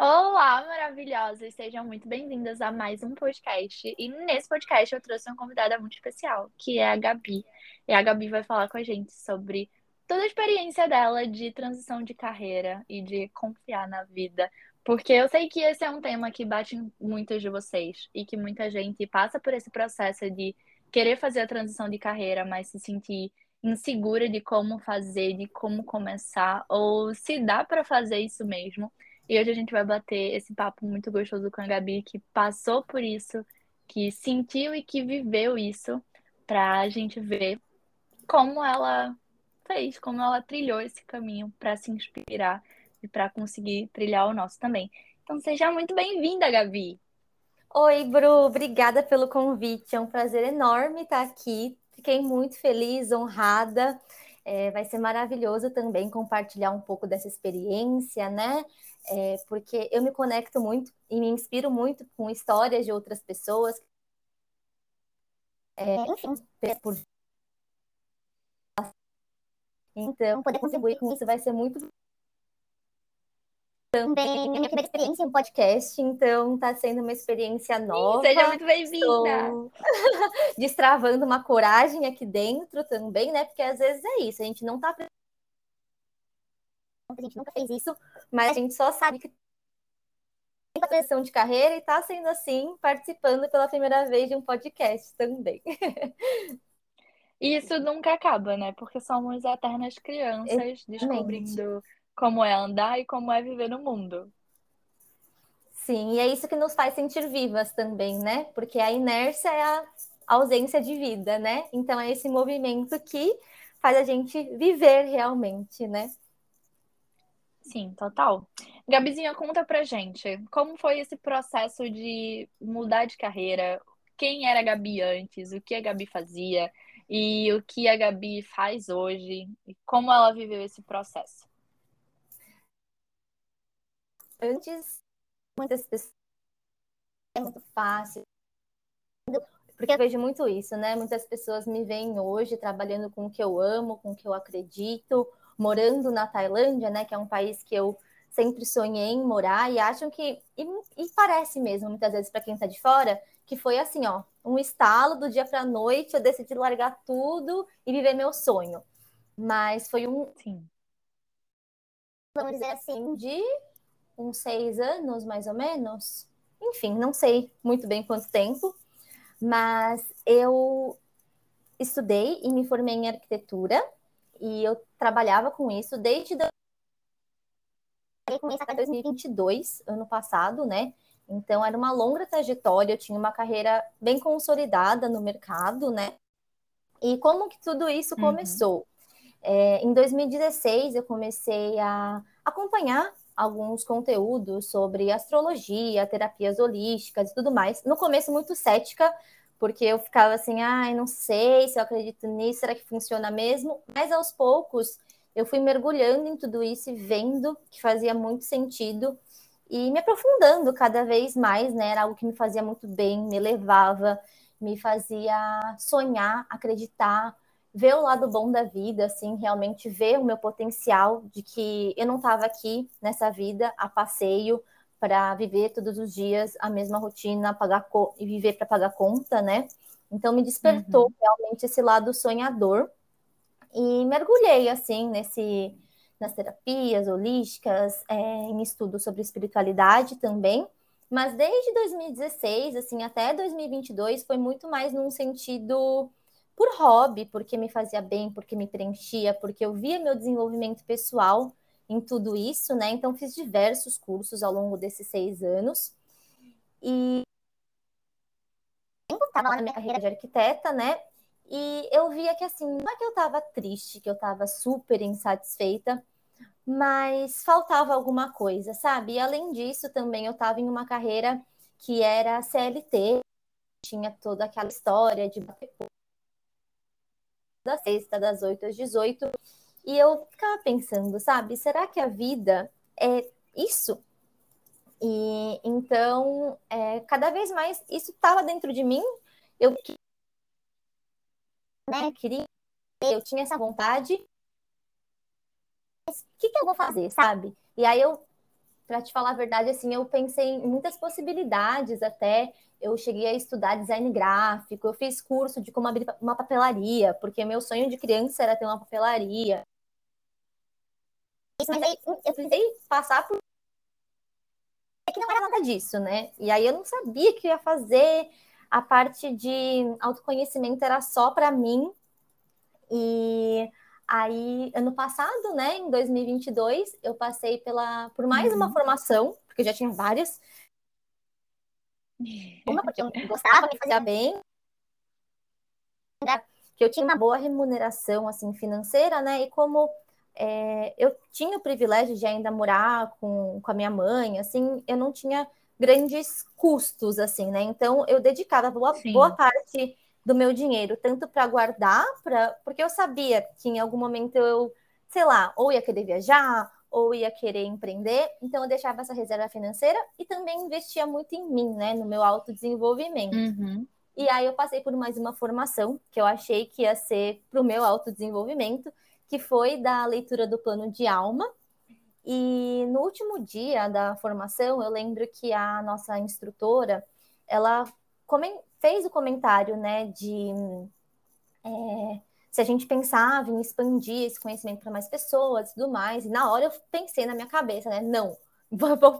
Olá, maravilhosas! Sejam muito bem-vindas a mais um podcast. E nesse podcast eu trouxe uma convidada muito especial, que é a Gabi. E a Gabi vai falar com a gente sobre toda a experiência dela de transição de carreira e de confiar na vida. Porque eu sei que esse é um tema que bate em muitos de vocês e que muita gente passa por esse processo de querer fazer a transição de carreira, mas se sentir insegura de como fazer, de como começar, ou se dá para fazer isso mesmo. E hoje a gente vai bater esse papo muito gostoso com a Gabi, que passou por isso, que sentiu e que viveu isso, para a gente ver como ela fez, como ela trilhou esse caminho para se inspirar e para conseguir trilhar o nosso também. Então seja muito bem-vinda, Gabi. Oi, Bru, obrigada pelo convite. É um prazer enorme estar aqui. Fiquei muito feliz, honrada. É, vai ser maravilhoso também compartilhar um pouco dessa experiência, né? É, porque eu me conecto muito e me inspiro muito com histórias de outras pessoas. É, enfim, por... Então, poder contribuir com isso vai ser muito também minha primeira experiência em podcast, então está sendo uma experiência nova. Seja muito bem-vinda! Destravando uma coragem aqui dentro também, né? Porque às vezes é isso, a gente não está a gente nunca fez isso, mas a gente só sabe que tem transição de carreira e está sendo assim, participando pela primeira vez de um podcast também. E isso nunca acaba, né? Porque somos eternas crianças Exatamente. descobrindo como é andar e como é viver no mundo. Sim, e é isso que nos faz sentir vivas também, né? Porque a inércia é a ausência de vida, né? Então é esse movimento que faz a gente viver realmente, né? Sim, total. Gabizinha, conta pra gente, como foi esse processo de mudar de carreira? Quem era a Gabi antes? O que a Gabi fazia? E o que a Gabi faz hoje? E como ela viveu esse processo? antes muitas pessoas é muito fácil. Porque eu vejo muito isso, né? Muitas pessoas me veem hoje trabalhando com o que eu amo, com o que eu acredito, morando na Tailândia, né? Que é um país que eu sempre sonhei em morar e acham que e, e parece mesmo muitas vezes para quem está de fora que foi assim, ó, um estalo do dia para a noite, eu decidi largar tudo e viver meu sonho. Mas foi um, sim, vamos dizer assim, de uns seis anos, mais ou menos. Enfim, não sei muito bem quanto tempo, mas eu estudei e me formei em arquitetura e eu trabalhava com isso desde do... comecei até 2022, ano passado, né? Então era uma longa trajetória, eu tinha uma carreira bem consolidada no mercado, né? E como que tudo isso uhum. começou? É, em 2016 eu comecei a acompanhar alguns conteúdos sobre astrologia, terapias holísticas e tudo mais. No começo, muito cética, porque eu ficava assim, ai, ah, não sei se eu acredito nisso, será que funciona mesmo? Mas aos poucos eu fui mergulhando em tudo isso e vendo que fazia muito sentido e me aprofundando cada vez mais, né? Era algo que me fazia muito bem, me levava, me fazia sonhar, acreditar, ver o lado bom da vida, assim, realmente ver o meu potencial de que eu não estava aqui nessa vida a passeio para viver todos os dias a mesma rotina, pagar e viver para pagar conta, né? Então me despertou uhum. realmente esse lado sonhador e mergulhei assim nesse nas terapias holísticas, é, em estudo sobre espiritualidade também. Mas desde 2016, assim, até 2022 foi muito mais num sentido por hobby, porque me fazia bem, porque me preenchia, porque eu via meu desenvolvimento pessoal em tudo isso, né? Então, fiz diversos cursos ao longo desses seis anos. E estava na minha carreira de arquiteta, né? E eu via que, assim, não é que eu estava triste, que eu estava super insatisfeita, mas faltava alguma coisa, sabe? E além disso, também eu estava em uma carreira que era CLT, tinha toda aquela história de bater da sexta, das 8 às 18. E eu ficava pensando, sabe, será que a vida é isso? E então, é, cada vez mais isso estava dentro de mim. Eu né, queria, eu tinha essa vontade. Mas o que, que eu vou fazer, sabe? E aí eu para te falar a verdade, assim, eu pensei em muitas possibilidades até. Eu cheguei a estudar design gráfico, eu fiz curso de como abrir uma papelaria, porque meu sonho de criança era ter uma papelaria. Mas aí eu precisei passar por. É que não era nada disso, né? E aí eu não sabia que ia fazer. A parte de autoconhecimento era só para mim. E Aí, ano passado, né, em 2022, eu passei pela, por mais uhum. uma formação, porque eu já tinha várias. Uma, porque eu gostava, me fazia bem. Que eu tinha uma boa remuneração, assim, financeira, né? E como é, eu tinha o privilégio de ainda morar com, com a minha mãe, assim, eu não tinha grandes custos, assim, né? Então, eu dedicava boa, boa parte do meu dinheiro, tanto para guardar, pra, porque eu sabia que em algum momento eu, sei lá, ou ia querer viajar, ou ia querer empreender, então eu deixava essa reserva financeira e também investia muito em mim, né, no meu autodesenvolvimento. Uhum. E aí eu passei por mais uma formação que eu achei que ia ser para o meu autodesenvolvimento, que foi da leitura do plano de alma. E no último dia da formação, eu lembro que a nossa instrutora, ela fez o comentário, né, de é, se a gente pensava em expandir esse conhecimento para mais pessoas e tudo mais, e na hora eu pensei na minha cabeça, né, não,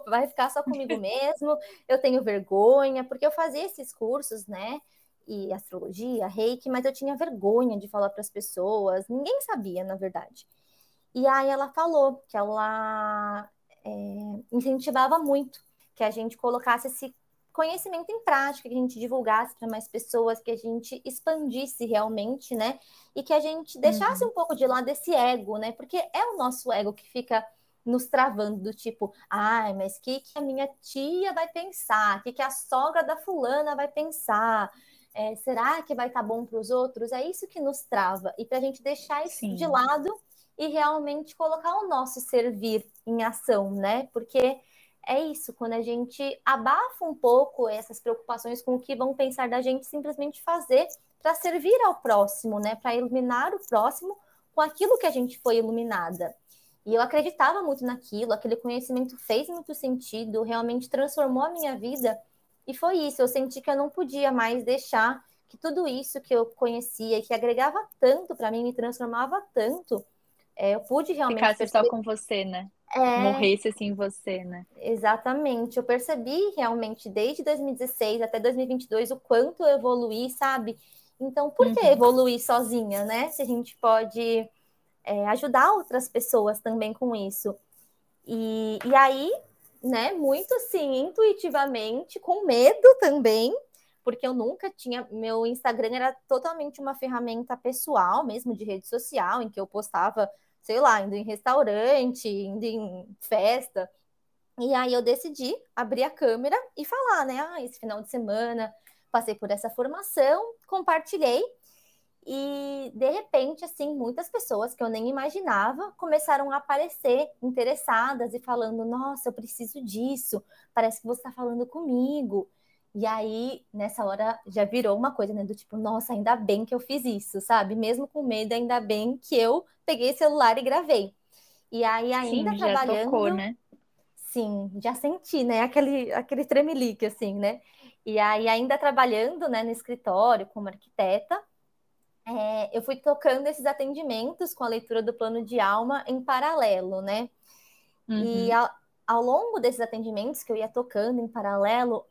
vai ficar só comigo mesmo, eu tenho vergonha, porque eu fazia esses cursos, né, e astrologia, reiki, mas eu tinha vergonha de falar para as pessoas, ninguém sabia, na verdade. E aí ela falou que ela é, incentivava muito que a gente colocasse esse conhecimento em prática, que a gente divulgasse para mais pessoas, que a gente expandisse realmente, né? E que a gente deixasse uhum. um pouco de lado esse ego, né? Porque é o nosso ego que fica nos travando do tipo, ai, mas o que, que a minha tia vai pensar? O que, que a sogra da fulana vai pensar? É, será que vai estar tá bom para os outros? É isso que nos trava. E para a gente deixar isso Sim. de lado e realmente colocar o nosso servir em ação, né? Porque é isso, quando a gente abafa um pouco essas preocupações com o que vão pensar da gente, simplesmente fazer para servir ao próximo, né? Para iluminar o próximo com aquilo que a gente foi iluminada. E eu acreditava muito naquilo, aquele conhecimento fez muito sentido, realmente transformou a minha vida. E foi isso, eu senti que eu não podia mais deixar que tudo isso que eu conhecia, que agregava tanto para mim, me transformava tanto, é, eu pude realmente. Ficasse perceber... só com você, né? é... morresse assim você, né? Exatamente. Eu percebi realmente desde 2016 até 2022 o quanto eu evoluí, sabe? Então, por que uhum. evoluir sozinha, né? Se a gente pode é, ajudar outras pessoas também com isso. E, e aí, né, muito assim, intuitivamente, com medo também, porque eu nunca tinha. Meu Instagram era totalmente uma ferramenta pessoal, mesmo de rede social, em que eu postava sei lá, indo em restaurante, indo em festa. E aí eu decidi abrir a câmera e falar, né? Ah, esse final de semana passei por essa formação, compartilhei. E de repente, assim, muitas pessoas que eu nem imaginava começaram a aparecer interessadas e falando: Nossa, eu preciso disso, parece que você está falando comigo. E aí, nessa hora, já virou uma coisa, né? Do tipo, nossa, ainda bem que eu fiz isso, sabe? Mesmo com medo, ainda bem que eu peguei celular e gravei. E aí, ainda Sim, trabalhando. Já tocou, né? Sim, já senti, né? Aquele, aquele tremelique, assim, né? E aí, ainda trabalhando né, no escritório como arquiteta, é, eu fui tocando esses atendimentos com a leitura do plano de alma em paralelo, né? Uhum. E ao, ao longo desses atendimentos que eu ia tocando em paralelo,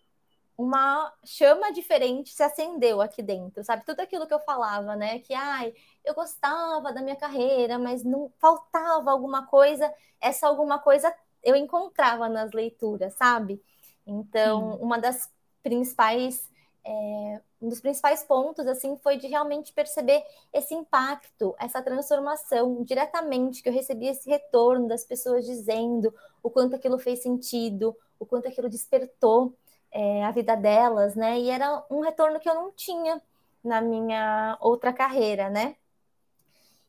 uma chama diferente se acendeu aqui dentro, sabe? Tudo aquilo que eu falava, né? Que, ai, eu gostava da minha carreira, mas não faltava alguma coisa, essa alguma coisa eu encontrava nas leituras, sabe? Então, uma das principais, é, um dos principais pontos, assim, foi de realmente perceber esse impacto, essa transformação diretamente, que eu recebi esse retorno das pessoas dizendo o quanto aquilo fez sentido, o quanto aquilo despertou é, a vida delas, né? E era um retorno que eu não tinha na minha outra carreira, né?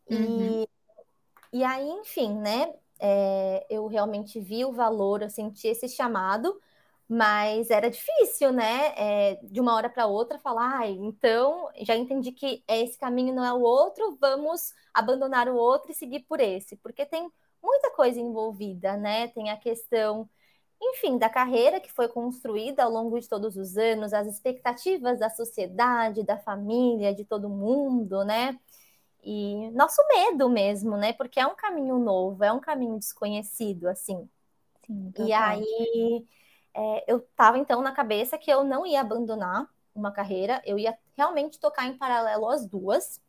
Uhum. E, e aí, enfim, né? É, eu realmente vi o valor, eu senti esse chamado, mas era difícil, né? É, de uma hora para outra falar, ah, então já entendi que esse caminho não é o outro, vamos abandonar o outro e seguir por esse, porque tem muita coisa envolvida, né? Tem a questão enfim, da carreira que foi construída ao longo de todos os anos, as expectativas da sociedade, da família, de todo mundo, né? E nosso medo mesmo, né? Porque é um caminho novo, é um caminho desconhecido, assim. Sim, e aí é, eu estava então na cabeça que eu não ia abandonar uma carreira, eu ia realmente tocar em paralelo as duas.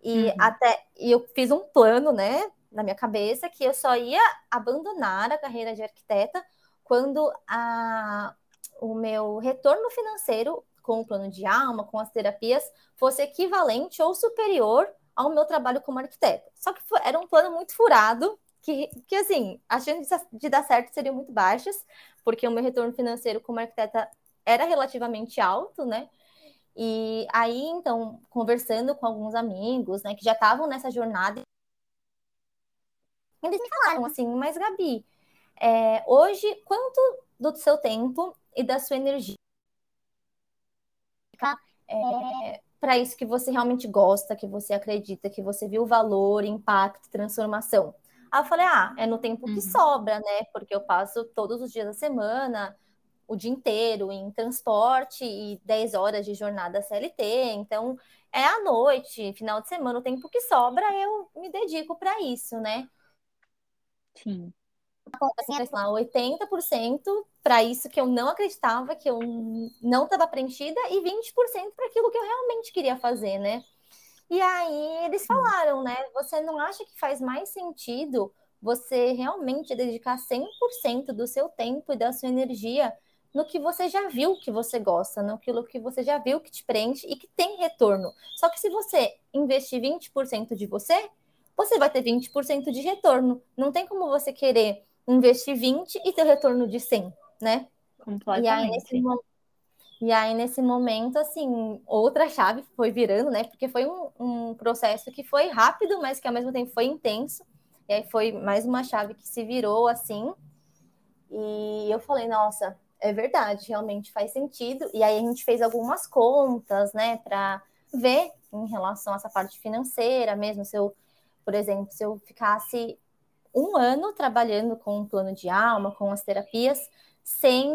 E uhum. até e eu fiz um plano, né, na minha cabeça que eu só ia abandonar a carreira de arquiteta quando a, o meu retorno financeiro com o plano de alma, com as terapias, fosse equivalente ou superior ao meu trabalho como arquiteta. Só que era um plano muito furado, que, que assim, as chances de dar certo seriam muito baixas, porque o meu retorno financeiro como arquiteta era relativamente alto, né? E aí, então, conversando com alguns amigos, né, que já estavam nessa jornada, eles me falaram assim, mas Gabi, é, hoje, quanto do seu tempo e da sua energia é, para isso que você realmente gosta, que você acredita, que você viu valor, impacto, transformação? Aí eu falei, ah, é no tempo que uhum. sobra, né? Porque eu passo todos os dias da semana, o dia inteiro em transporte e 10 horas de jornada CLT. Então, é à noite, final de semana, o tempo que sobra, eu me dedico para isso, né? Sim. Assim, lá, 80% para isso que eu não acreditava, que eu não estava preenchida, e 20% para aquilo que eu realmente queria fazer, né? E aí eles falaram, né? Você não acha que faz mais sentido você realmente dedicar 100% do seu tempo e da sua energia no que você já viu que você gosta, naquilo que você já viu que te preenche e que tem retorno. Só que se você investir 20% de você, você vai ter 20% de retorno. Não tem como você querer investir 20 e ter retorno de 100, né? Completamente. E aí, nesse, e aí, nesse momento, assim, outra chave foi virando, né? Porque foi um, um, processo que foi rápido, mas que ao mesmo tempo foi intenso. E aí foi mais uma chave que se virou, assim. E eu falei, nossa, é verdade, realmente faz sentido. E aí a gente fez algumas contas, né, para ver em relação a essa parte financeira mesmo, se eu, por exemplo, se eu ficasse um ano trabalhando com um plano de alma, com as terapias, sem,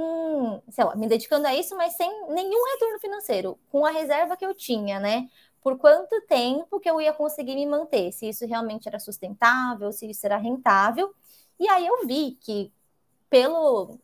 sei lá, me dedicando a isso, mas sem nenhum retorno financeiro, com a reserva que eu tinha, né? Por quanto tempo que eu ia conseguir me manter, se isso realmente era sustentável, se isso era rentável. E aí eu vi que pelo,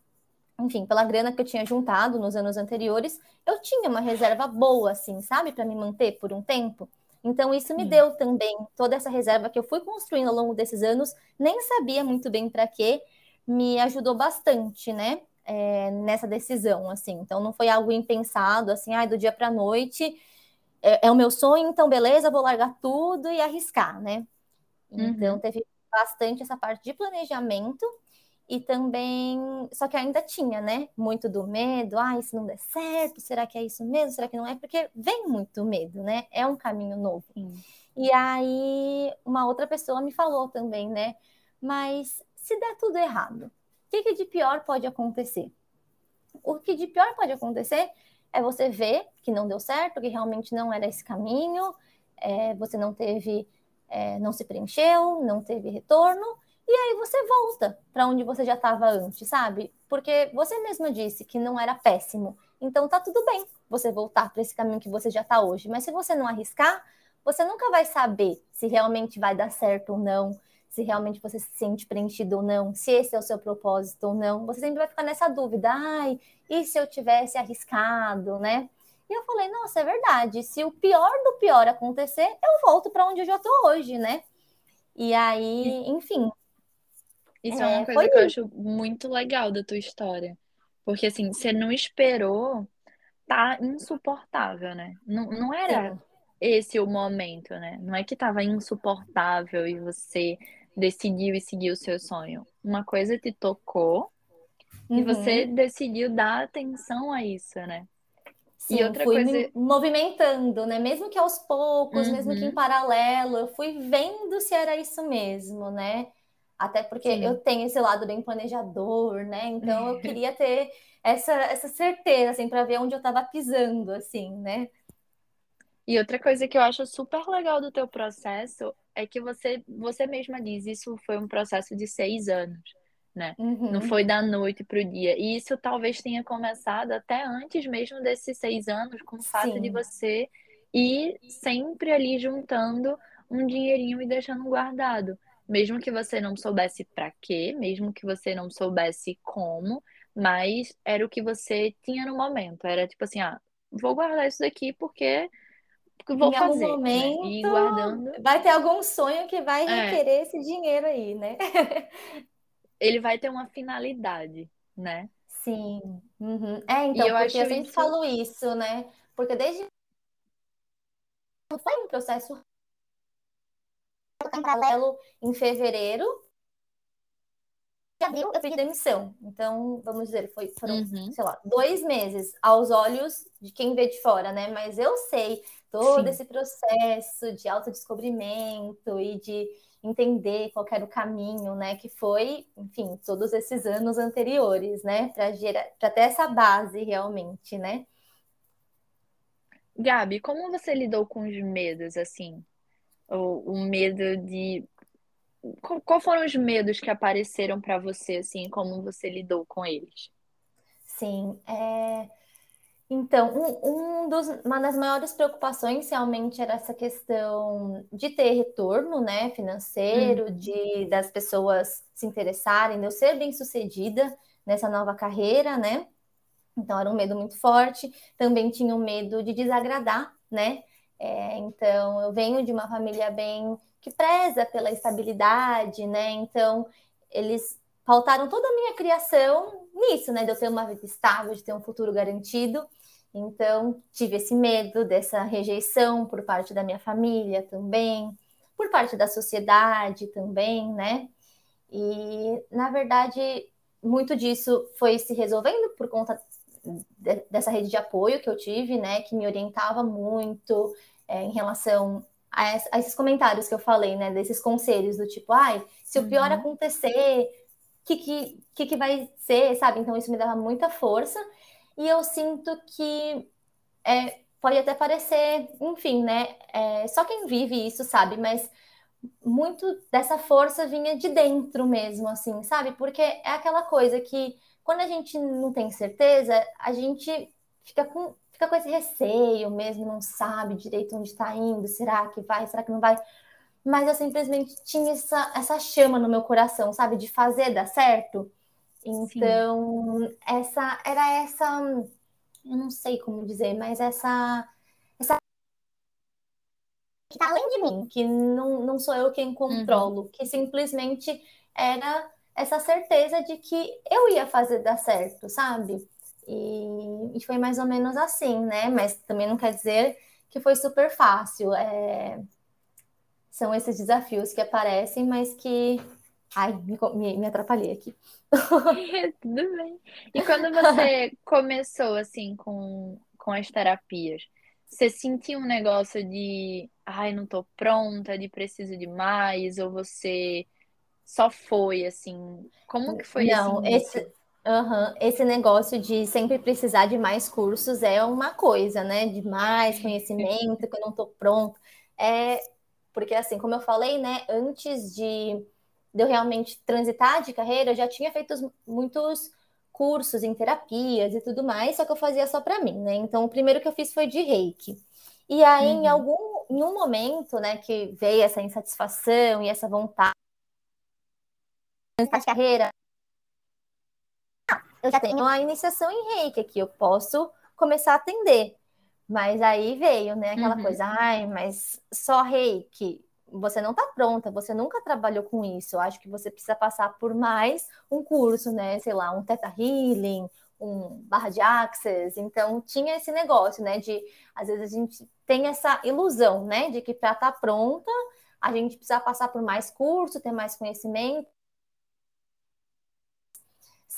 enfim, pela grana que eu tinha juntado nos anos anteriores, eu tinha uma reserva boa, assim, sabe, para me manter por um tempo. Então, isso me deu também toda essa reserva que eu fui construindo ao longo desses anos, nem sabia muito bem para quê, me ajudou bastante, né? É, nessa decisão, assim. Então, não foi algo impensado, assim, ah, do dia para a noite é, é, o meu sonho, então beleza, vou largar tudo e arriscar, né? Então, uhum. teve bastante essa parte de planejamento e também, só que ainda tinha, né? Muito do medo, ah, se não der certo, será que é isso mesmo? Será que não é? Porque vem muito medo, né? É um caminho novo. Sim. E aí, uma outra pessoa me falou também, né? Mas se der tudo errado, que, que de pior pode acontecer? O que de pior pode acontecer é você ver que não deu certo, que realmente não era esse caminho, é, você não teve, é, não se preencheu, não teve retorno, e aí você volta para onde você já estava antes, sabe? Porque você mesma disse que não era péssimo, então tá tudo bem você voltar para esse caminho que você já está hoje, mas se você não arriscar, você nunca vai saber se realmente vai dar certo ou não, se realmente você se sente preenchido ou não, se esse é o seu propósito ou não. Você sempre vai ficar nessa dúvida, ai, e se eu tivesse arriscado, né? E eu falei, nossa, é verdade. Se o pior do pior acontecer, eu volto para onde eu já estou hoje, né? E aí, enfim. Isso é, é uma coisa que eu acho muito legal da tua história. Porque assim, você não esperou, tá insuportável, né? Não, não era Sim. esse o momento, né? Não é que tava insuportável e você decidiu e seguiu o seu sonho. Uma coisa te tocou uhum. e você decidiu dar atenção a isso, né? Sim, e outra fui coisa... movimentando, né? Mesmo que aos poucos, uhum. mesmo que em uhum. paralelo, eu fui vendo se era isso mesmo, né? Até porque Sim. eu tenho esse lado bem planejador, né? Então eu queria ter essa, essa certeza, assim, para ver onde eu estava pisando, assim, né? E outra coisa que eu acho super legal do teu processo é que você, você mesma diz, isso foi um processo de seis anos, né? Uhum. Não foi da noite para o dia. E isso talvez tenha começado até antes mesmo desses seis anos, com o fato Sim. de você ir sempre ali juntando um dinheirinho e deixando guardado. Mesmo que você não soubesse para quê, mesmo que você não soubesse como, mas era o que você tinha no momento. Era tipo assim, ah, vou guardar isso daqui porque vou em fazer. Algum momento, né? E guardando. Vai ter algum sonho que vai é. requerer é. esse dinheiro aí, né? Ele vai ter uma finalidade, né? Sim. Uhum. É, então, eu porque eu sempre isso... falo isso, né? Porque desde foi um processo em paralelo em fevereiro de abril eu pedi demissão. Então, vamos dizer, foi, foram, uhum. sei lá, dois meses aos olhos de quem vê de fora, né? Mas eu sei todo Sim. esse processo de autodescobrimento e de entender qual era o caminho, né? Que foi, enfim, todos esses anos anteriores, né? Para gerar, para ter essa base realmente, né? Gabi, como você lidou com os medos, assim? O, o medo de qual foram os medos que apareceram para você, assim, como você lidou com eles? Sim, é... então, um, um dos, uma das maiores preocupações realmente era essa questão de ter retorno, né, financeiro, hum. de das pessoas se interessarem, de eu ser bem sucedida nessa nova carreira, né? Então era um medo muito forte. Também tinha um medo de desagradar, né? É, então eu venho de uma família bem que preza pela estabilidade, né? Então, eles pautaram toda a minha criação nisso, né? De eu ter uma vida estável, de ter um futuro garantido. Então, tive esse medo dessa rejeição por parte da minha família também, por parte da sociedade também, né? E, na verdade, muito disso foi se resolvendo por conta de, dessa rede de apoio que eu tive, né? Que me orientava muito é, em relação a, a, esses comentários que eu falei, né? Desses conselhos do tipo, ai, se o pior uhum. acontecer, o que, que, que, que vai ser, sabe? Então isso me dava muita força. E eu sinto que é, pode até parecer, enfim, né? É, só quem vive isso sabe, mas muito dessa força vinha de dentro mesmo, assim, sabe? Porque é aquela coisa que quando a gente não tem certeza, a gente fica com fica com esse receio mesmo, não sabe direito onde está indo, será que vai, será que não vai? Mas eu simplesmente tinha essa, essa chama no meu coração, sabe, de fazer dar certo. Então, Sim. essa era essa, eu não sei como dizer, mas essa essa que tá além de mim, que não, não sou eu quem controlo, uhum. que simplesmente era essa certeza de que eu ia fazer dar certo, sabe? E, e, foi mais ou menos assim, né? Mas também não quer dizer que foi super fácil. É... São esses desafios que aparecem, mas que. Ai, me, me, me atrapalhei aqui. Tudo bem. E quando você começou, assim, com, com as terapias, você sentiu um negócio de. Ai, não tô pronta, de preciso de mais? Ou você só foi, assim? Como que foi Não, esse, Uhum. Esse negócio de sempre precisar de mais cursos é uma coisa, né? De mais conhecimento, que eu não estou pronto. É porque, assim, como eu falei, né? Antes de, de eu realmente transitar de carreira, eu já tinha feito muitos cursos em terapias e tudo mais, só que eu fazia só para mim, né? Então, o primeiro que eu fiz foi de reiki. E aí, uhum. em algum em um momento, né, que veio essa insatisfação e essa vontade de carreira, eu já tenho a iniciação em reiki aqui, eu posso começar a atender. Mas aí veio, né, aquela uhum. coisa, ai, mas só reiki, você não está pronta, você nunca trabalhou com isso. Eu acho que você precisa passar por mais um curso, né? Sei lá, um Theta Healing, um barra de Access. Então, tinha esse negócio, né? De às vezes a gente tem essa ilusão, né? De que para estar tá pronta, a gente precisa passar por mais curso, ter mais conhecimento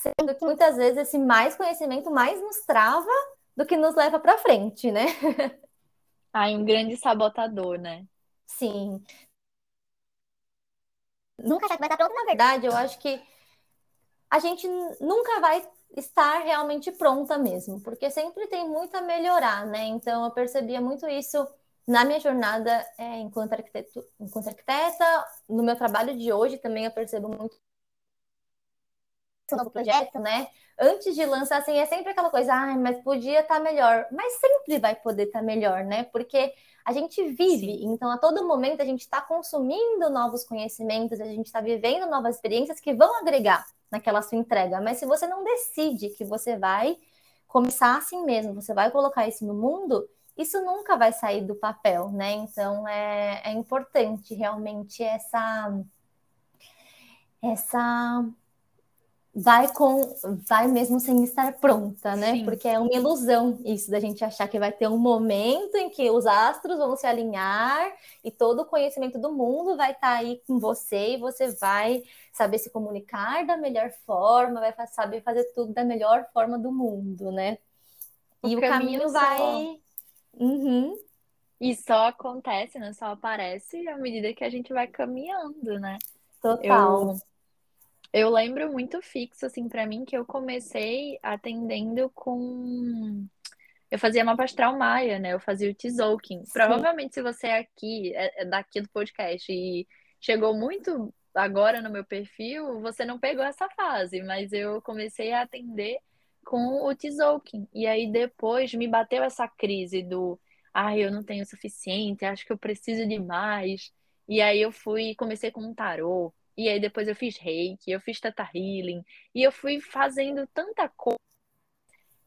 sendo que muitas vezes esse mais conhecimento mais nos trava do que nos leva para frente, né? Ai, um grande sabotador, né? Sim. Nunca vai estar pronto, na verdade, eu acho que a gente nunca vai estar realmente pronta mesmo, porque sempre tem muito a melhorar, né? Então eu percebia muito isso na minha jornada é, enquanto, arquiteto, enquanto arquiteta, no meu trabalho de hoje também eu percebo muito seu novo projeto, né? Antes de lançar, assim, é sempre aquela coisa, ah, mas podia estar tá melhor. Mas sempre vai poder estar tá melhor, né? Porque a gente vive, Sim. então a todo momento a gente está consumindo novos conhecimentos, a gente está vivendo novas experiências que vão agregar naquela sua entrega. Mas se você não decide que você vai começar assim mesmo, você vai colocar isso no mundo, isso nunca vai sair do papel, né? Então é, é importante realmente essa essa vai com vai mesmo sem estar pronta, né? Sim. Porque é uma ilusão isso da gente achar que vai ter um momento em que os astros vão se alinhar e todo o conhecimento do mundo vai estar tá aí com você e você vai saber se comunicar da melhor forma, vai saber fazer tudo da melhor forma do mundo, né? O e caminho o caminho vai uhum. E só acontece, né? Só aparece à medida que a gente vai caminhando, né? Total. Eu eu lembro muito fixo, assim, para mim, que eu comecei atendendo com. Eu fazia mapa astral maia, né? Eu fazia o Tzolk'in. Provavelmente, se você é aqui, é, é daqui do podcast e chegou muito agora no meu perfil, você não pegou essa fase, mas eu comecei a atender com o Tzolk'in. E aí depois me bateu essa crise do, ai, ah, eu não tenho o suficiente, acho que eu preciso de mais. E aí eu fui, comecei com um tarô. E aí depois eu fiz reiki, eu fiz teta healing. E eu fui fazendo tanta coisa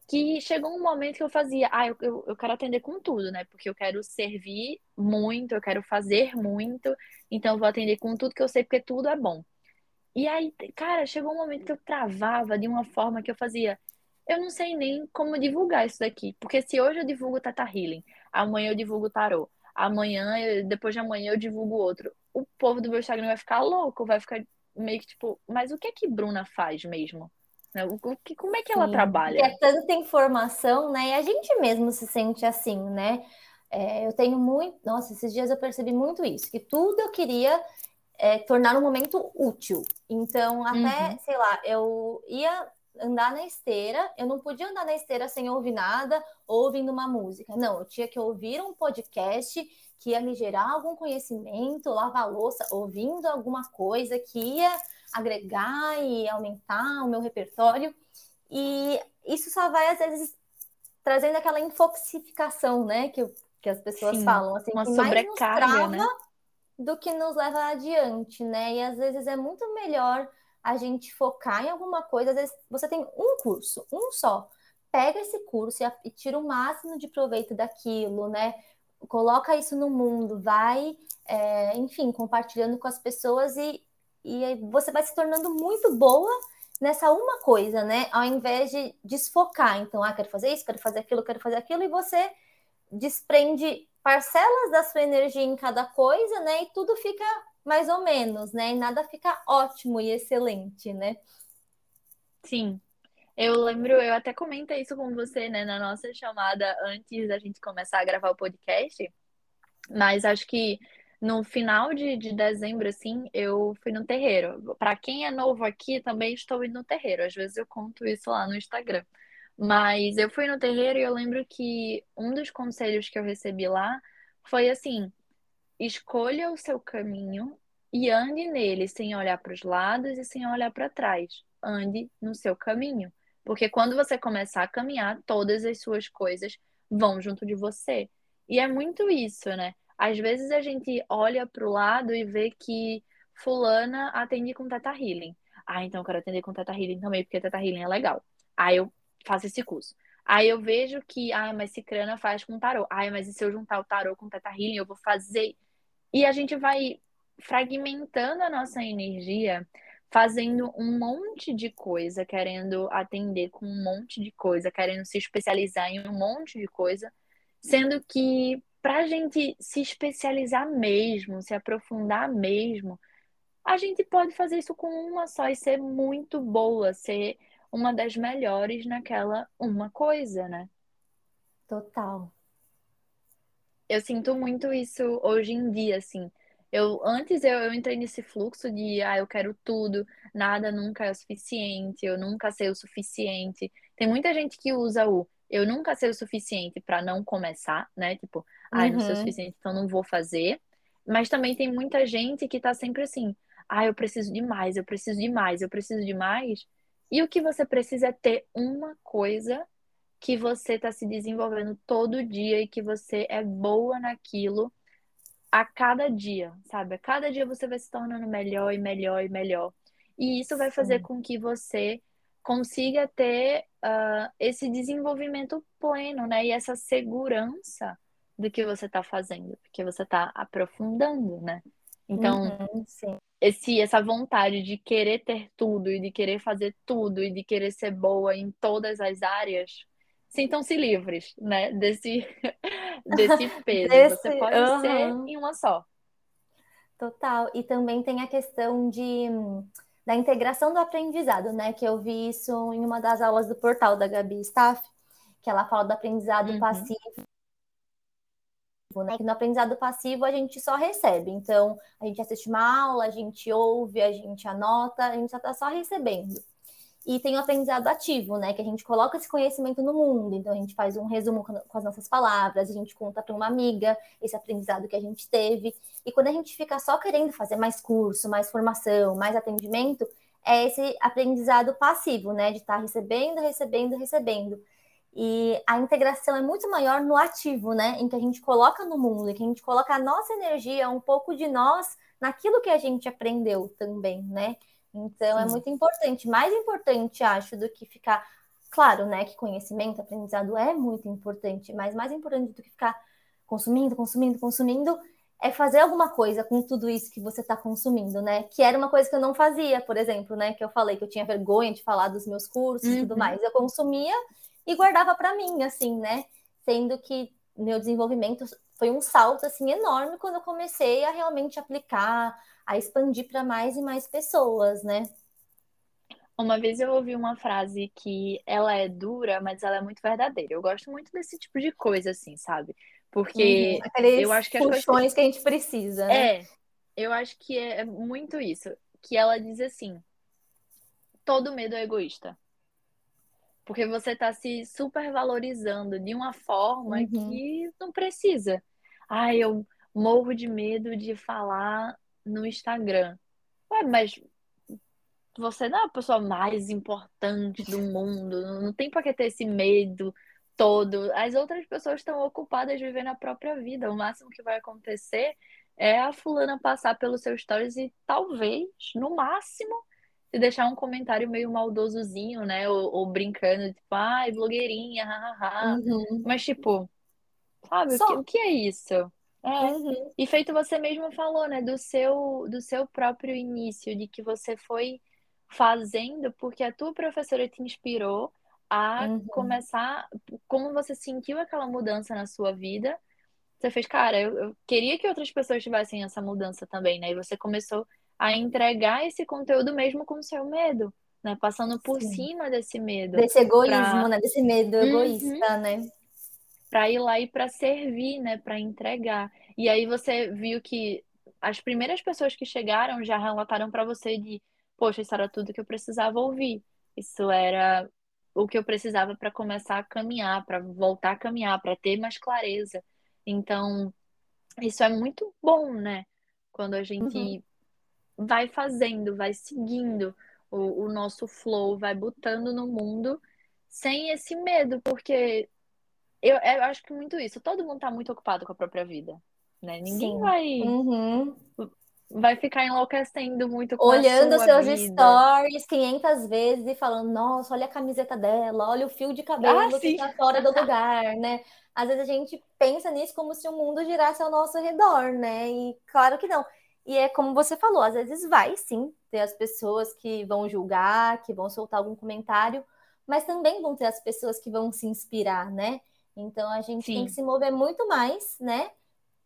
que chegou um momento que eu fazia, ah, eu, eu, eu, quero atender com tudo, né? Porque eu quero servir muito, eu quero fazer muito, então eu vou atender com tudo que eu sei, porque tudo é bom. E aí, cara, chegou um momento que eu travava de uma forma que eu fazia, eu não sei nem como divulgar isso daqui, porque se hoje eu divulgo Tata Healing, amanhã eu divulgo Tarot, amanhã, depois de amanhã eu divulgo outro. O povo do meu Instagram vai ficar louco, vai ficar meio que tipo, mas o que é que Bruna faz mesmo? Né? O que, como é que ela Sim, trabalha? É tanta informação, né? E a gente mesmo se sente assim, né? É, eu tenho muito. Nossa, esses dias eu percebi muito isso, que tudo eu queria é, tornar um momento útil. Então, até, uhum. sei lá, eu ia andar na esteira, eu não podia andar na esteira sem ouvir nada ou ouvindo uma música. Não, eu tinha que ouvir um podcast que ia me gerar algum conhecimento, lavar louça, ouvindo alguma coisa que ia agregar e aumentar o meu repertório. E isso só vai, às vezes, trazendo aquela infoxificação, né? Que, que as pessoas Sim, falam, assim, uma que mais nos trava né? do que nos leva adiante, né? E às vezes é muito melhor a gente focar em alguma coisa. Às vezes você tem um curso, um só. Pega esse curso e, e tira o máximo de proveito daquilo, né? Coloca isso no mundo, vai, é, enfim, compartilhando com as pessoas e, e você vai se tornando muito boa nessa uma coisa, né? Ao invés de desfocar. Então, ah, quero fazer isso, quero fazer aquilo, quero fazer aquilo, e você desprende parcelas da sua energia em cada coisa, né? E tudo fica mais ou menos, né? E nada fica ótimo e excelente, né? Sim. Eu lembro, eu até comentei isso com você, né, na nossa chamada antes da gente começar a gravar o podcast. Mas acho que no final de, de dezembro, assim, eu fui no terreiro. Para quem é novo aqui, também estou indo no terreiro. Às vezes eu conto isso lá no Instagram. Mas eu fui no terreiro e eu lembro que um dos conselhos que eu recebi lá foi assim: escolha o seu caminho e ande nele sem olhar para os lados e sem olhar para trás. Ande no seu caminho. Porque quando você começar a caminhar, todas as suas coisas vão junto de você. E é muito isso, né? Às vezes a gente olha para o lado e vê que fulana atende com Teta Healing. Ah, então eu quero atender com Teta Healing também, porque Teta Healing é legal. Aí eu faço esse curso. Aí eu vejo que, ah, mas Cicrana faz com tarô. Ah, mas e se eu juntar o tarô com Teta Healing, eu vou fazer. E a gente vai fragmentando a nossa energia, fazendo um monte de coisa, querendo atender com um monte de coisa, querendo se especializar em um monte de coisa, sendo que para a gente se especializar mesmo, se aprofundar mesmo, a gente pode fazer isso com uma só e ser muito boa, ser uma das melhores naquela uma coisa, né? Total. Eu sinto muito isso hoje em dia, assim. Eu antes eu, eu entrei nesse fluxo de ah, eu quero tudo, nada nunca é o suficiente, eu nunca sei o suficiente. Tem muita gente que usa o eu nunca sei o suficiente para não começar, né? Tipo, ah, não sei o uhum. suficiente, então não vou fazer. Mas também tem muita gente que tá sempre assim, ah, eu preciso de mais, eu preciso de mais, eu preciso de mais. E o que você precisa é ter uma coisa que você está se desenvolvendo todo dia e que você é boa naquilo a cada dia, sabe? A cada dia você vai se tornando melhor e melhor e melhor. E isso vai fazer Sim. com que você consiga ter uh, esse desenvolvimento pleno, né? E essa segurança do que você está fazendo, porque você está aprofundando, né? Então, uhum, esse, essa vontade de querer ter tudo e de querer fazer tudo e de querer ser boa em todas as áreas, sintam-se livres, né? Desse, desse peso. Desse, você pode uhum. ser em uma só. Total. E também tem a questão de da integração do aprendizado, né? Que eu vi isso em uma das aulas do portal da Gabi Staff, que ela fala do aprendizado uhum. passivo. Né? Que no aprendizado passivo a gente só recebe. Então, a gente assiste uma aula, a gente ouve, a gente anota, a gente só está só recebendo. E tem o aprendizado ativo, né? Que a gente coloca esse conhecimento no mundo. Então, a gente faz um resumo com as nossas palavras, a gente conta para uma amiga esse aprendizado que a gente teve. E quando a gente fica só querendo fazer mais curso, mais formação, mais atendimento, é esse aprendizado passivo, né? De estar tá recebendo, recebendo, recebendo. E a integração é muito maior no ativo, né? Em que a gente coloca no mundo, em que a gente coloca a nossa energia, um pouco de nós, naquilo que a gente aprendeu também, né? Então, é muito importante, mais importante, acho, do que ficar. Claro, né, que conhecimento, aprendizado é muito importante, mas mais importante do que ficar consumindo, consumindo, consumindo, é fazer alguma coisa com tudo isso que você está consumindo, né? Que era uma coisa que eu não fazia, por exemplo, né? Que eu falei que eu tinha vergonha de falar dos meus cursos uhum. e tudo uhum. mais. Eu consumia e guardava para mim, assim, né? Sendo que meu desenvolvimento foi um salto assim enorme quando eu comecei a realmente aplicar, a expandir para mais e mais pessoas, né? Uma vez eu ouvi uma frase que ela é dura, mas ela é muito verdadeira. Eu gosto muito desse tipo de coisa, assim, sabe? Porque uhum. eu acho que as coisas que a gente precisa, né? É, eu acho que é muito isso. Que ela diz assim: todo medo é egoísta. Porque você está se supervalorizando de uma forma uhum. que não precisa. Ai, eu morro de medo de falar no Instagram. Ué, mas você não é a pessoa mais importante do mundo, não tem por que ter esse medo todo. As outras pessoas estão ocupadas vivendo a própria vida. O máximo que vai acontecer é a fulana passar pelos seus stories e talvez, no máximo, se deixar um comentário meio maldosozinho, né? Ou, ou brincando, tipo, ai, blogueirinha, hahaha. Uhum. Mas, tipo, sabe, Só... o, que, o que é isso? É. Uhum. E feito você mesmo falou, né, do seu, do seu próprio início, de que você foi fazendo porque a tua professora te inspirou a uhum. começar, como você sentiu aquela mudança na sua vida, você fez, cara, eu, eu, queria que outras pessoas tivessem essa mudança também, né? E você começou a entregar esse conteúdo mesmo com o seu medo, né? Passando por Sim. cima desse medo. Desse egoísmo, pra... né? Desse medo uhum. egoísta, né? Para ir lá e para servir, né, para entregar. E aí você viu que as primeiras pessoas que chegaram já relataram para você de, poxa, isso era tudo que eu precisava ouvir. Isso era o que eu precisava para começar a caminhar, para voltar a caminhar, para ter mais clareza. Então, isso é muito bom, né? Quando a gente uhum. vai fazendo, vai seguindo o, o nosso flow, vai botando no mundo sem esse medo, porque eu, eu acho que muito isso. Todo mundo tá muito ocupado com a própria vida, né? Ninguém Sim. vai uhum. vai ficar enlouquecendo muito com olhando seus vida. stories 500 vezes e falando: "Nossa, olha a camiseta dela, olha o fio de cabelo ah, que tá fora do lugar", né? Às vezes a gente pensa nisso como se o mundo girasse ao nosso redor, né? E claro que não. E é como você falou, às vezes vai sim ter as pessoas que vão julgar, que vão soltar algum comentário, mas também vão ter as pessoas que vão se inspirar, né? Então a gente Sim. tem que se mover muito mais, né?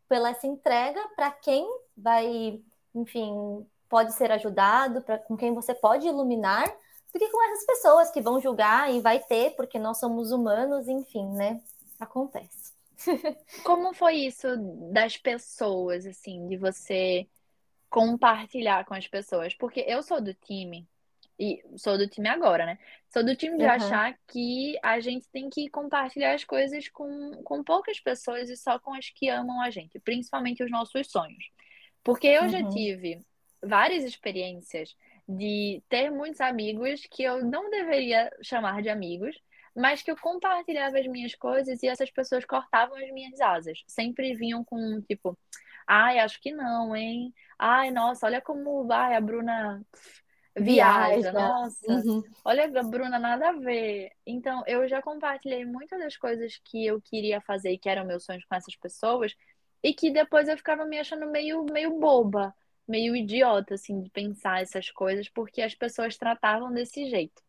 Pela essa entrega para quem vai, enfim, pode ser ajudado, para com quem você pode iluminar, do que com essas pessoas que vão julgar e vai ter, porque nós somos humanos, enfim, né? Acontece. Como foi isso das pessoas, assim, de você compartilhar com as pessoas? Porque eu sou do time e sou do time agora, né? Sou do time de uhum. achar que a gente tem que compartilhar as coisas com, com poucas pessoas e só com as que amam a gente, principalmente os nossos sonhos. Porque eu uhum. já tive várias experiências de ter muitos amigos que eu não deveria chamar de amigos, mas que eu compartilhava as minhas coisas e essas pessoas cortavam as minhas asas. Sempre vinham com, tipo, ai, acho que não, hein? Ai, nossa, olha como ai, a Bruna viaja, nossa, uhum. olha Bruna, nada a ver. Então, eu já compartilhei muitas das coisas que eu queria fazer e que eram meus sonhos com essas pessoas, e que depois eu ficava me achando meio, meio boba, meio idiota, assim, de pensar essas coisas, porque as pessoas tratavam desse jeito.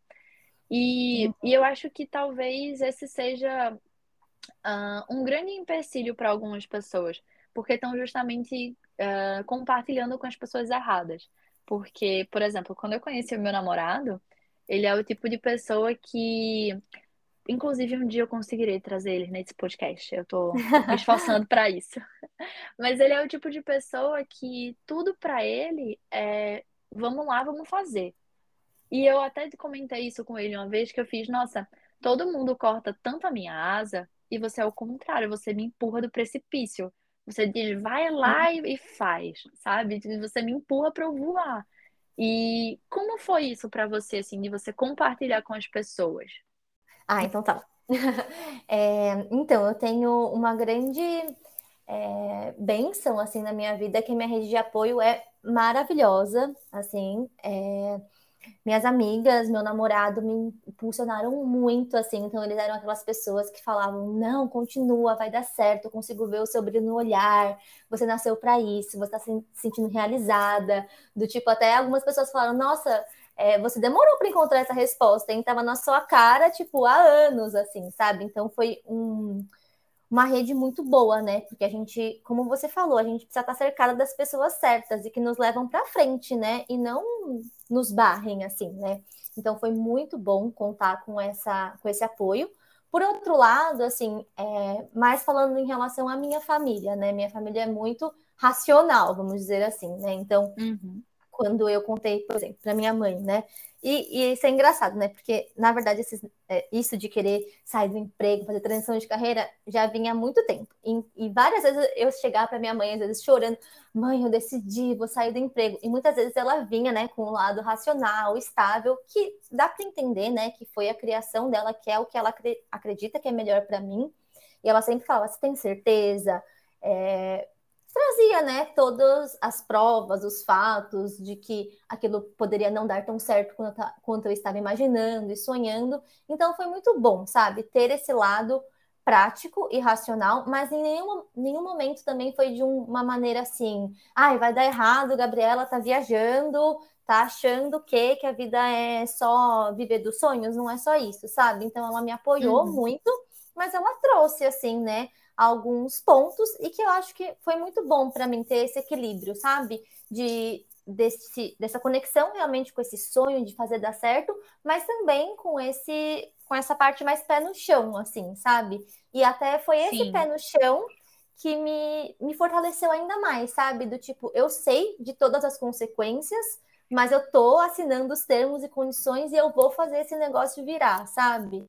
E, uhum. e eu acho que talvez esse seja uh, um grande empecilho para algumas pessoas, porque estão justamente uh, compartilhando com as pessoas erradas. Porque, por exemplo, quando eu conheci o meu namorado, ele é o tipo de pessoa que. Inclusive, um dia eu conseguirei trazer ele nesse podcast. Eu tô me esforçando para isso. Mas ele é o tipo de pessoa que tudo para ele é vamos lá, vamos fazer. E eu até comentei isso com ele uma vez que eu fiz, nossa, todo mundo corta tanto a minha asa e você é o contrário, você me empurra do precipício. Você diz, vai lá uhum. e, e faz, sabe? Você me empurra para eu voar. E como foi isso para você, assim, de você compartilhar com as pessoas? Ah, então tá. é, então, eu tenho uma grande é, benção, assim, na minha vida, que minha rede de apoio é maravilhosa, assim, é, minhas amigas, meu namorado me impulsionaram muito, assim. Então, eles eram aquelas pessoas que falavam: não, continua, vai dar certo, eu consigo ver o seu brilho no olhar, você nasceu para isso, você está se sentindo realizada. Do tipo, até algumas pessoas falaram: nossa, é, você demorou para encontrar essa resposta, hein? Tava na sua cara, tipo, há anos, assim, sabe? Então, foi um uma rede muito boa, né? Porque a gente, como você falou, a gente precisa estar cercada das pessoas certas e que nos levam para frente, né? E não nos barrem assim, né? Então foi muito bom contar com essa com esse apoio. Por outro lado, assim, é, mais falando em relação à minha família, né? Minha família é muito racional, vamos dizer assim, né? Então, uhum. quando eu contei, por exemplo, para minha mãe, né? E, e, isso é engraçado, né? Porque, na verdade, esses, é, isso de querer sair do emprego, fazer transição de carreira, já vinha há muito tempo. E, e várias vezes eu chegava para minha mãe, às vezes chorando, mãe, eu decidi, vou sair do emprego. E muitas vezes ela vinha, né, com um lado racional, estável, que dá para entender, né, que foi a criação dela, que é o que ela acredita que é melhor para mim. E ela sempre falava, você tem certeza? É, trazia, né, todas as provas, os fatos de que aquilo poderia não dar tão certo quanto, quanto eu estava imaginando e sonhando. Então foi muito bom, sabe, ter esse lado prático e racional, mas em nenhum, nenhum momento também foi de um, uma maneira assim, ai, vai dar errado, Gabriela tá viajando, tá achando que, que a vida é só viver dos sonhos, não é só isso, sabe? Então ela me apoiou uhum. muito, mas ela trouxe assim, né, alguns pontos e que eu acho que foi muito bom para mim ter esse equilíbrio, sabe? De desse, dessa conexão realmente com esse sonho de fazer dar certo, mas também com esse com essa parte mais pé no chão, assim, sabe? E até foi esse Sim. pé no chão que me, me fortaleceu ainda mais, sabe? Do tipo, eu sei de todas as consequências, mas eu tô assinando os termos e condições e eu vou fazer esse negócio virar, sabe?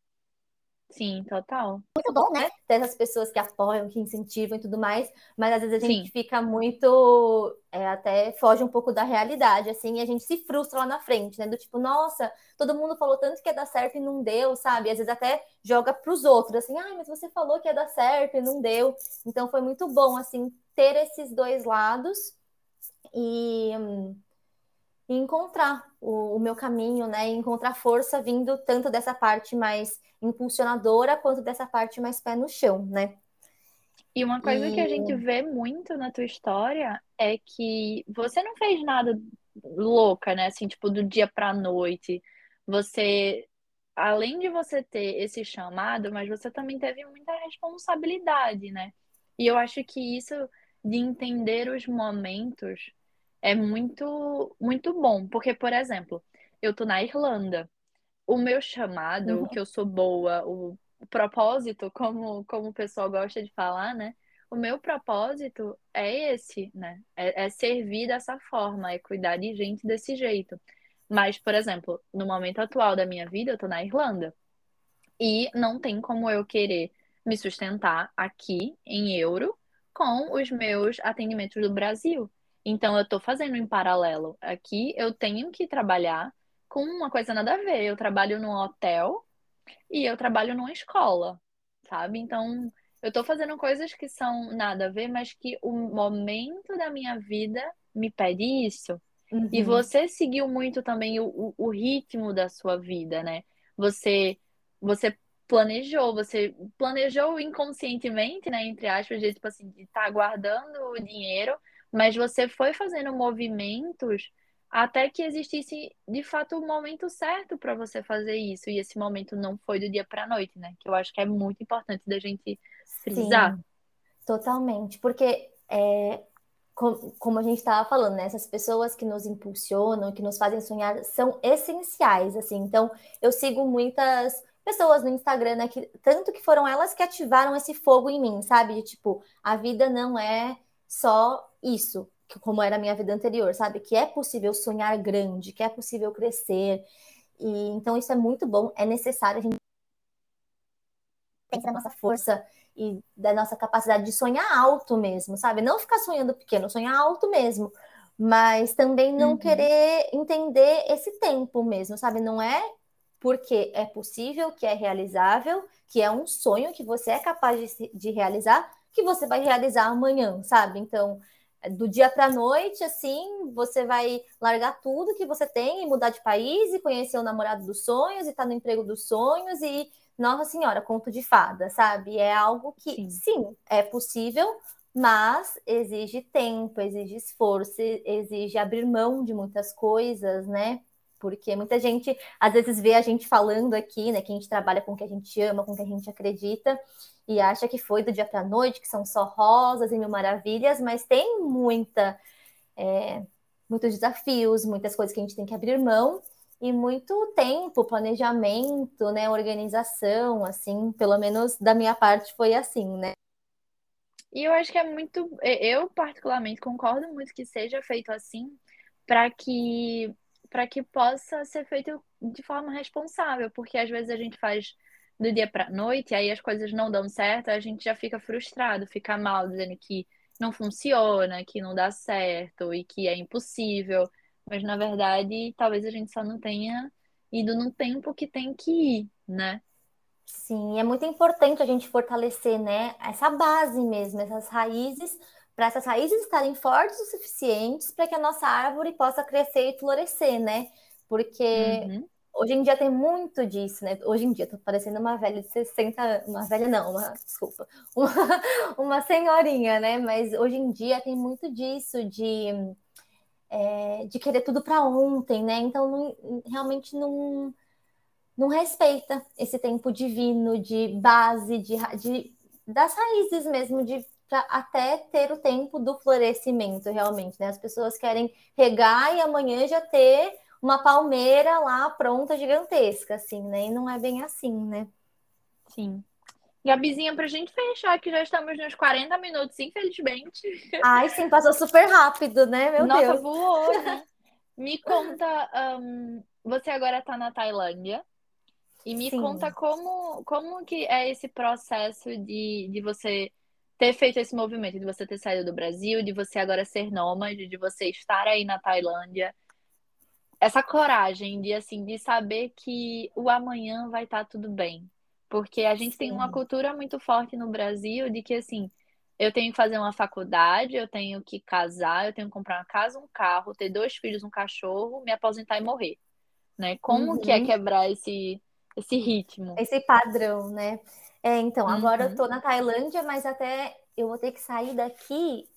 Sim, total. Muito bom, né? Ter essas pessoas que apoiam, que incentivam e tudo mais, mas às vezes a gente Sim. fica muito. É, até foge um pouco da realidade, assim, e a gente se frustra lá na frente, né? Do tipo, nossa, todo mundo falou tanto que ia dar certo e não deu, sabe? E às vezes até joga para os outros, assim, ai, mas você falou que ia dar certo e não deu. Então foi muito bom, assim, ter esses dois lados e. Hum, e encontrar o, o, meu caminho, né? E encontrar força vindo tanto dessa parte mais impulsionadora quanto dessa parte mais pé no chão, né? E uma coisa e... que a gente vê muito na tua história é que você não fez nada louca, né? Assim, tipo, do dia pra noite. Você, além de você ter esse chamado, mas você também teve muita responsabilidade, né? E eu acho que isso de entender os momentos é muito, muito bom. Porque, por exemplo, eu tô na Irlanda. O meu chamado, uhum. que eu sou boa, o, o propósito, como, como o pessoal gosta de falar, né? O meu propósito é esse, né? É, é servir dessa forma, é cuidar de gente desse jeito. Mas, por exemplo, no momento atual da minha vida, eu tô na Irlanda. E não tem como eu querer me sustentar aqui em euro com os meus atendimentos do Brasil. Então eu tô fazendo em paralelo. Aqui eu tenho que trabalhar com uma coisa nada a ver. Eu trabalho num hotel e eu trabalho numa escola, sabe? Então eu tô fazendo coisas que são nada a ver, mas que o momento da minha vida me pede isso. Uhum. E você seguiu muito também o, o, o ritmo da sua vida, né? Você, você planejou, você planejou inconscientemente, né, entre aspas, de tipo assim, de estar tá guardando o dinheiro, mas você foi fazendo movimentos até que existisse de fato o momento certo para você fazer isso, e esse momento não foi do dia para a noite, né? Que eu acho que é muito importante da gente frisar. Sim, totalmente, porque é, como a gente estava falando, né? Essas pessoas que nos impulsionam, que nos fazem sonhar, são essenciais, assim. Então, eu sigo muitas pessoas no Instagram, né? Que, tanto que foram elas que ativaram esse fogo em mim, sabe? De tipo, a vida não é só isso, como era a minha vida anterior, sabe? Que é possível sonhar grande, que é possível crescer. E então isso é muito bom, é necessário a gente pensar nossa força e da nossa capacidade de sonhar alto mesmo, sabe? Não ficar sonhando pequeno, sonhar alto mesmo, mas também não uhum. querer entender esse tempo mesmo, sabe? Não é porque é possível, que é realizável, que é um sonho que você é capaz de, de realizar, que você vai realizar amanhã, sabe? Então, do dia para a noite, assim, você vai largar tudo que você tem e mudar de país e conhecer o namorado dos sonhos e estar tá no emprego dos sonhos e nossa Senhora, conto de fada, sabe? É algo que, sim, sim é possível, mas exige tempo, exige esforço, exige abrir mão de muitas coisas, né? Porque muita gente, às vezes, vê a gente falando aqui, né? Que a gente trabalha com o que a gente ama, com o que a gente acredita, e acha que foi do dia para a noite, que são só rosas e mil maravilhas, mas tem muita, é, muitos desafios, muitas coisas que a gente tem que abrir mão e muito tempo, planejamento, né, organização, assim, pelo menos da minha parte foi assim, né? E eu acho que é muito, eu particularmente concordo muito que seja feito assim, para que para que possa ser feito de forma responsável, porque às vezes a gente faz do dia para noite, aí as coisas não dão certo, a gente já fica frustrado, fica mal dizendo que não funciona, que não dá certo e que é impossível. Mas na verdade, talvez a gente só não tenha ido no tempo que tem que ir, né? Sim, é muito importante a gente fortalecer, né, essa base mesmo, essas raízes, para essas raízes estarem fortes o suficientes para que a nossa árvore possa crescer e florescer, né? Porque uhum. Hoje em dia tem muito disso, né? Hoje em dia, tô parecendo uma velha de 60, uma velha não, uma, desculpa, uma, uma senhorinha, né? Mas hoje em dia tem muito disso de é, de querer tudo para ontem, né? Então não, realmente não não respeita esse tempo divino de base, de, de das raízes mesmo, de até ter o tempo do florescimento, realmente, né? As pessoas querem regar e amanhã já ter uma palmeira lá pronta, gigantesca, assim, né? E não é bem assim, né? Sim. Gabizinha, pra gente fechar, que já estamos nos 40 minutos, infelizmente. Ai, sim, passou super rápido, né? Meu Nossa, Deus. voou, né? Me conta, um, você agora tá na Tailândia. E me sim. conta como, como que é esse processo de, de você ter feito esse movimento, de você ter saído do Brasil, de você agora ser nômade, de você estar aí na Tailândia. Essa coragem de, assim, de saber que o amanhã vai estar tá tudo bem porque a gente Sim. tem uma cultura muito forte no Brasil de que, assim, eu tenho que fazer uma faculdade, eu tenho que casar, eu tenho que comprar uma casa, um carro, ter dois filhos, um cachorro, me aposentar e morrer. Né? Como uhum. que é uhum. quebrar esse, esse ritmo? Esse padrão, né? É, então, agora uhum. eu tô na Tailândia, mas até eu vou ter que sair daqui,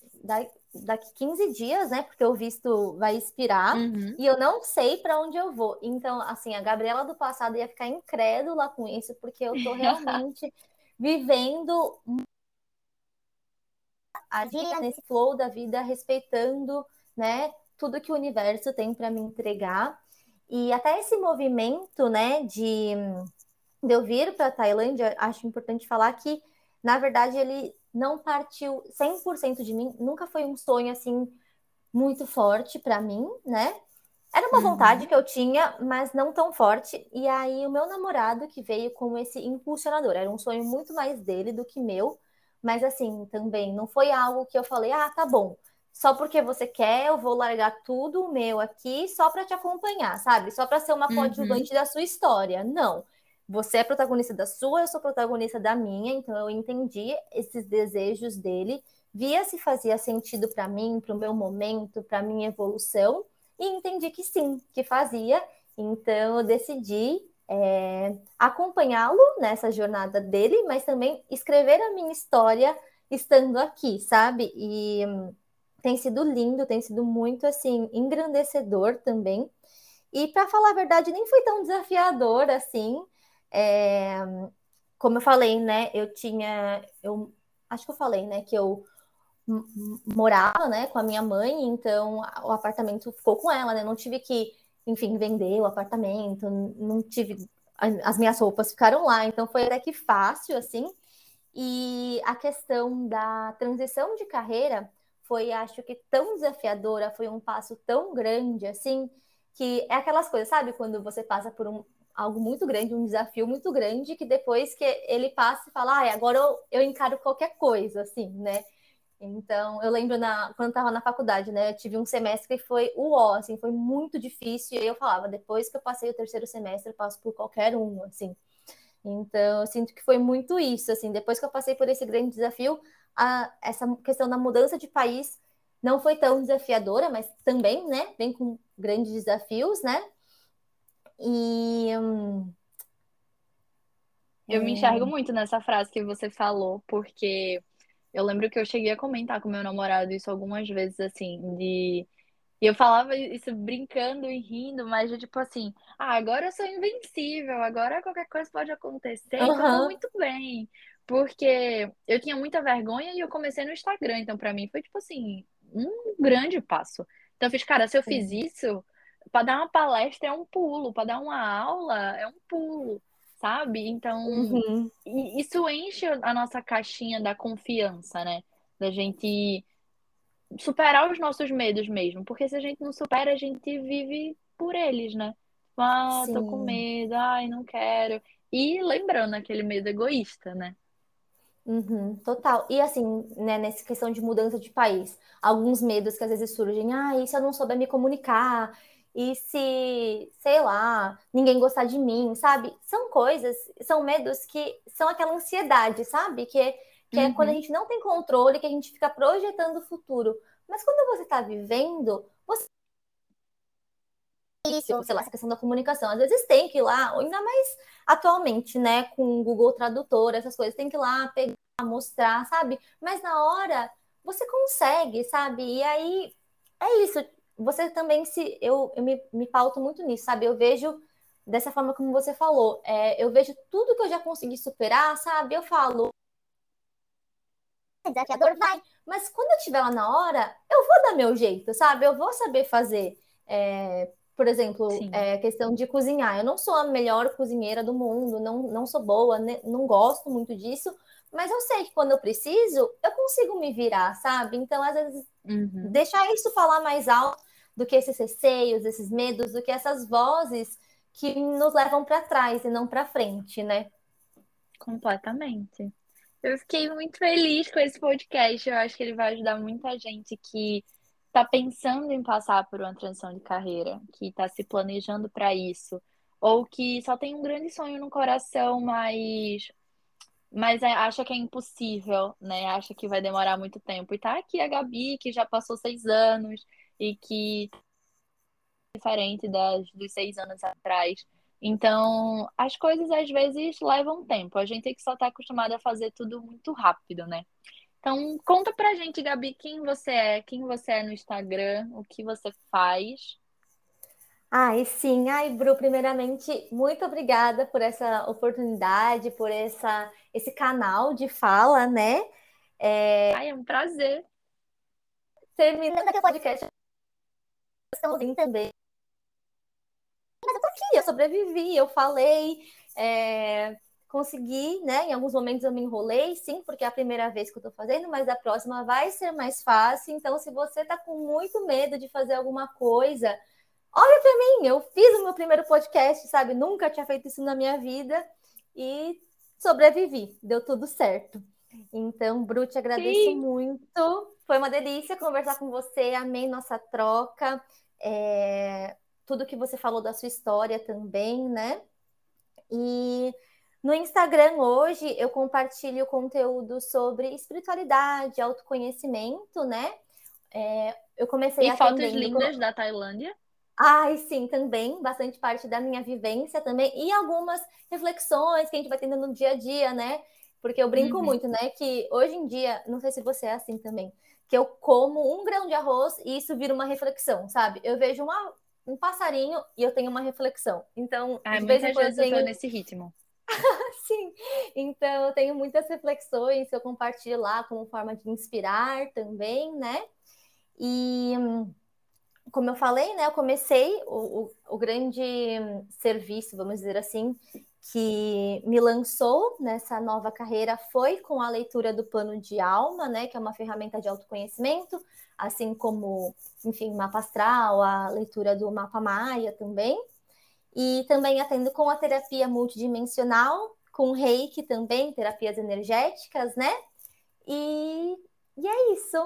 daqui 15 dias, né? Porque o visto vai expirar uhum. e eu não sei para onde eu vou. Então, assim, a Gabriela do passado ia ficar incrédula com isso, porque eu tô realmente vivendo a vida nesse flow da vida, respeitando, né, tudo que o universo tem para me entregar. E até esse movimento, né, de, de eu vir para a Tailândia, acho importante falar que, na verdade, ele não partiu 100% de mim, nunca foi um sonho assim muito forte para mim, né? Era uma uhum. vontade que eu tinha, mas não tão forte. E aí o meu namorado que veio com esse impulsionador, era um sonho muito mais dele do que meu, mas assim, também não foi algo que eu falei: "Ah, tá bom, só porque você quer, eu vou largar tudo o meu aqui só para te acompanhar, sabe? Só para ser uma uhum. coadjuvante da sua história. Não. Você é protagonista da sua, eu sou protagonista da minha, então eu entendi esses desejos dele, via se fazia sentido para mim, para o meu momento, para minha evolução, e entendi que sim, que fazia. Então eu decidi é, acompanhá-lo nessa jornada dele, mas também escrever a minha história estando aqui, sabe? E hum, tem sido lindo, tem sido muito assim engrandecedor também. E para falar a verdade, nem foi tão desafiador assim. É, como eu falei, né? Eu tinha, eu acho que eu falei, né? Que eu morava, né, com a minha mãe, então o apartamento ficou com ela, né? Não tive que, enfim, vender o apartamento, não tive as minhas roupas ficaram lá, então foi até que fácil assim. E a questão da transição de carreira foi, acho que, tão desafiadora, foi um passo tão grande, assim, que é aquelas coisas, sabe? Quando você passa por um, algo muito grande, um desafio muito grande, que depois que ele passa e fala, ah, agora eu, eu encaro qualquer coisa, assim, né? Então, eu lembro na, quando estava na faculdade, né? Eu tive um semestre que foi o ó, assim, foi muito difícil. E eu falava, depois que eu passei o terceiro semestre, eu passo por qualquer um, assim. Então, eu sinto que foi muito isso, assim. Depois que eu passei por esse grande desafio, a, essa questão da mudança de país não foi tão desafiadora, mas também, né, vem com grandes desafios, né? E hum, eu é... me enxergo muito nessa frase que você falou, porque eu lembro que eu cheguei a comentar com meu namorado isso algumas vezes, assim, de e eu falava isso brincando e rindo, mas de tipo assim, ah, agora eu sou invencível, agora qualquer coisa pode acontecer, uhum. então muito bem. Porque eu tinha muita vergonha e eu comecei no Instagram, então para mim foi tipo assim, um grande passo. Então eu fiz, cara, se eu fiz isso, para dar uma palestra é um pulo, para dar uma aula é um pulo, sabe? Então, uhum. isso enche a nossa caixinha da confiança, né? Da gente superar os nossos medos mesmo, porque se a gente não supera, a gente vive por eles, né? Ah, Sim. tô com medo, ai, não quero. E lembrando aquele medo egoísta, né? Uhum, total. E assim, né, nessa questão de mudança de país, alguns medos que às vezes surgem, ah, e se eu não souber me comunicar? E se, sei lá, ninguém gostar de mim, sabe? São coisas, são medos que são aquela ansiedade, sabe? Que, que uhum. é quando a uhum. gente não tem controle, que a gente fica projetando o futuro. Mas quando você está vivendo, você isso, sei lá, essa questão da comunicação. Às vezes tem que ir lá, ainda mais atualmente, né, com o Google Tradutor, essas coisas, tem que ir lá pegar, mostrar, sabe? Mas na hora você consegue, sabe? E aí é isso. Você também se. Eu, eu me, me pauto muito nisso, sabe? Eu vejo dessa forma como você falou. É, eu vejo tudo que eu já consegui superar, sabe? Eu falo. Desafiador, vai. Mas quando eu estiver lá na hora, eu vou dar meu jeito, sabe? Eu vou saber fazer. É, por exemplo, é, questão de cozinhar. Eu não sou a melhor cozinheira do mundo, não, não sou boa, né? não gosto muito disso, mas eu sei que quando eu preciso, eu consigo me virar, sabe? Então, às vezes, uhum. deixar isso falar mais alto do que esses receios, esses medos, do que essas vozes que nos levam para trás e não para frente, né? Completamente. Eu fiquei muito feliz com esse podcast. Eu acho que ele vai ajudar muita gente que está pensando em passar por uma transição de carreira, que está se planejando para isso, ou que só tem um grande sonho no coração, mas mas é, acha que é impossível, né? Acha que vai demorar muito tempo. E tá aqui a Gabi, que já passou seis anos e que diferente das, dos seis anos atrás. Então, as coisas às vezes levam tempo. A gente tem que só estar tá acostumado a fazer tudo muito rápido, né? Então, conta pra gente, Gabi, quem você é, quem você é no Instagram, o que você faz. Ai, sim. Ai, Bru, primeiramente, muito obrigada por essa oportunidade, por essa, esse canal de fala, né? É... Ai, é um prazer. Terminando aqui o podcast, estamos também. Mas eu tô aqui, eu sobrevivi, eu falei, é consegui, né? Em alguns momentos eu me enrolei, sim, porque é a primeira vez que eu tô fazendo, mas a próxima vai ser mais fácil. Então, se você tá com muito medo de fazer alguma coisa, olha para mim, eu fiz o meu primeiro podcast, sabe? Nunca tinha feito isso na minha vida e sobrevivi, deu tudo certo. Então, Bru, te agradeço sim. muito Foi uma delícia conversar com você, amei nossa troca, é, tudo que você falou da sua história também, né? E no Instagram hoje eu compartilho conteúdo sobre espiritualidade, autoconhecimento, né? É, eu comecei e fotos lindas com... da Tailândia. Ai, sim, também, bastante parte da minha vivência também, e algumas reflexões que a gente vai tendo no dia a dia, né? Porque eu brinco uhum. muito, né? Que hoje em dia, não sei se você é assim também, que eu como um grão de arroz e isso vira uma reflexão, sabe? Eu vejo uma, um passarinho e eu tenho uma reflexão. Então, Ai, de vez em quando eu tenho... nesse ritmo. Sim, então eu tenho muitas reflexões que eu compartilho lá como forma de inspirar também, né? E como eu falei, né, eu comecei o, o, o grande serviço, vamos dizer assim, que me lançou nessa nova carreira foi com a leitura do plano de alma, né, que é uma ferramenta de autoconhecimento, assim como, enfim, mapa astral, a leitura do mapa maia também. E também atendo com a terapia multidimensional, com reiki também, terapias energéticas, né? E, e é isso.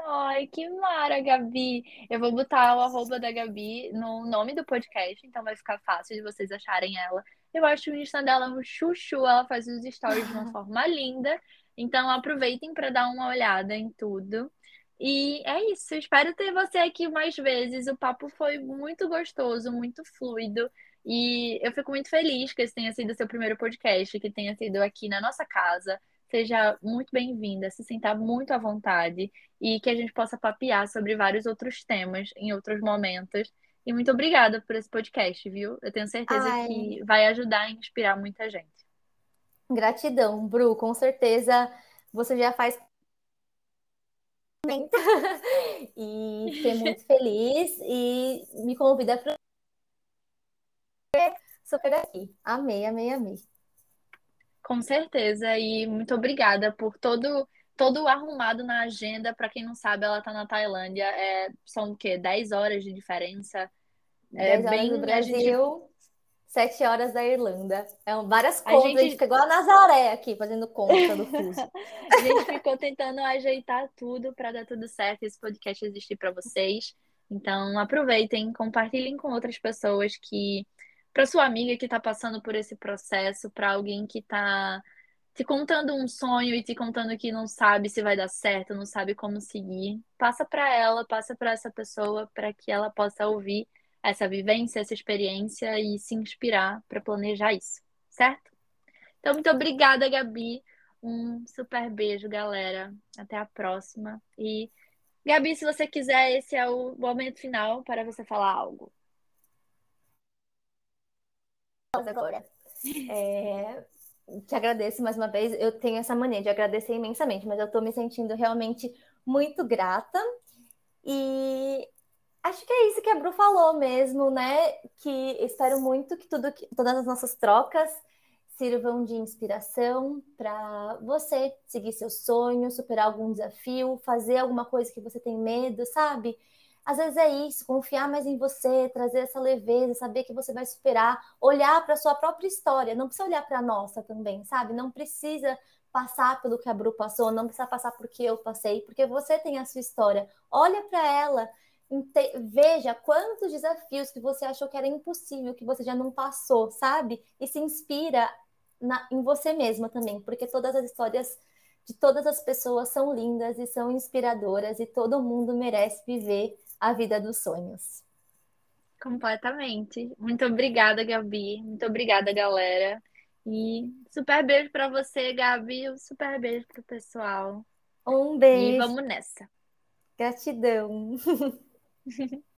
Ai, que mara, Gabi. Eu vou botar o arroba da Gabi no nome do podcast, então vai ficar fácil de vocês acharem ela. Eu acho o Insta dela um chuchu, ela faz os stories de uma forma linda. Então aproveitem para dar uma olhada em tudo. E é isso, espero ter você aqui mais vezes. O papo foi muito gostoso, muito fluido. E eu fico muito feliz que esse tenha sido o seu primeiro podcast, que tenha sido aqui na nossa casa. Seja muito bem-vinda, se sinta muito à vontade e que a gente possa papear sobre vários outros temas em outros momentos. E muito obrigada por esse podcast, viu? Eu tenho certeza Ai. que vai ajudar a inspirar muita gente. Gratidão, Bru, com certeza você já faz e fiquei muito feliz e me convida para super aqui. Amei, amei, amei. Com certeza, e muito obrigada por todo todo arrumado na agenda. Para quem não sabe, ela está na Tailândia. É, são o quê? 10 horas de diferença. É 10 horas bem do Brasil, gente... 7 horas da Irlanda. É várias contas, a gente... a gente fica igual a Nazaré aqui, fazendo conta do fuso. a gente ficou tentando ajeitar tudo para dar tudo certo esse podcast existir para vocês. Então, aproveitem, compartilhem com outras pessoas que para sua amiga que está passando por esse processo, para alguém que está te contando um sonho e te contando que não sabe se vai dar certo, não sabe como seguir, passa para ela, passa para essa pessoa para que ela possa ouvir essa vivência, essa experiência e se inspirar para planejar isso, certo? Então, muito obrigada, Gabi. Um super beijo, galera. Até a próxima. E, Gabi, se você quiser, esse é o momento final para você falar algo. Agora. É, te agradeço mais uma vez. Eu tenho essa mania de agradecer imensamente, mas eu estou me sentindo realmente muito grata. E acho que é isso que a Bru falou mesmo, né? Que espero muito que tudo, que, todas as nossas trocas sirvam de inspiração para você seguir seu sonho, superar algum desafio, fazer alguma coisa que você tem medo, sabe? Às vezes é isso, confiar mais em você, trazer essa leveza, saber que você vai superar, olhar para a sua própria história, não precisa olhar para a nossa também, sabe? Não precisa passar pelo que a Bru passou, não precisa passar por que eu passei, porque você tem a sua história. Olha para ela, veja quantos desafios que você achou que era impossível, que você já não passou, sabe? E se inspira na, em você mesma também, porque todas as histórias de todas as pessoas são lindas e são inspiradoras e todo mundo merece viver a vida dos sonhos. Completamente. Muito obrigada, Gabi. Muito obrigada, galera. E super beijo para você, Gabi. Um super beijo pro pessoal. Um beijo. E vamos nessa. Gratidão.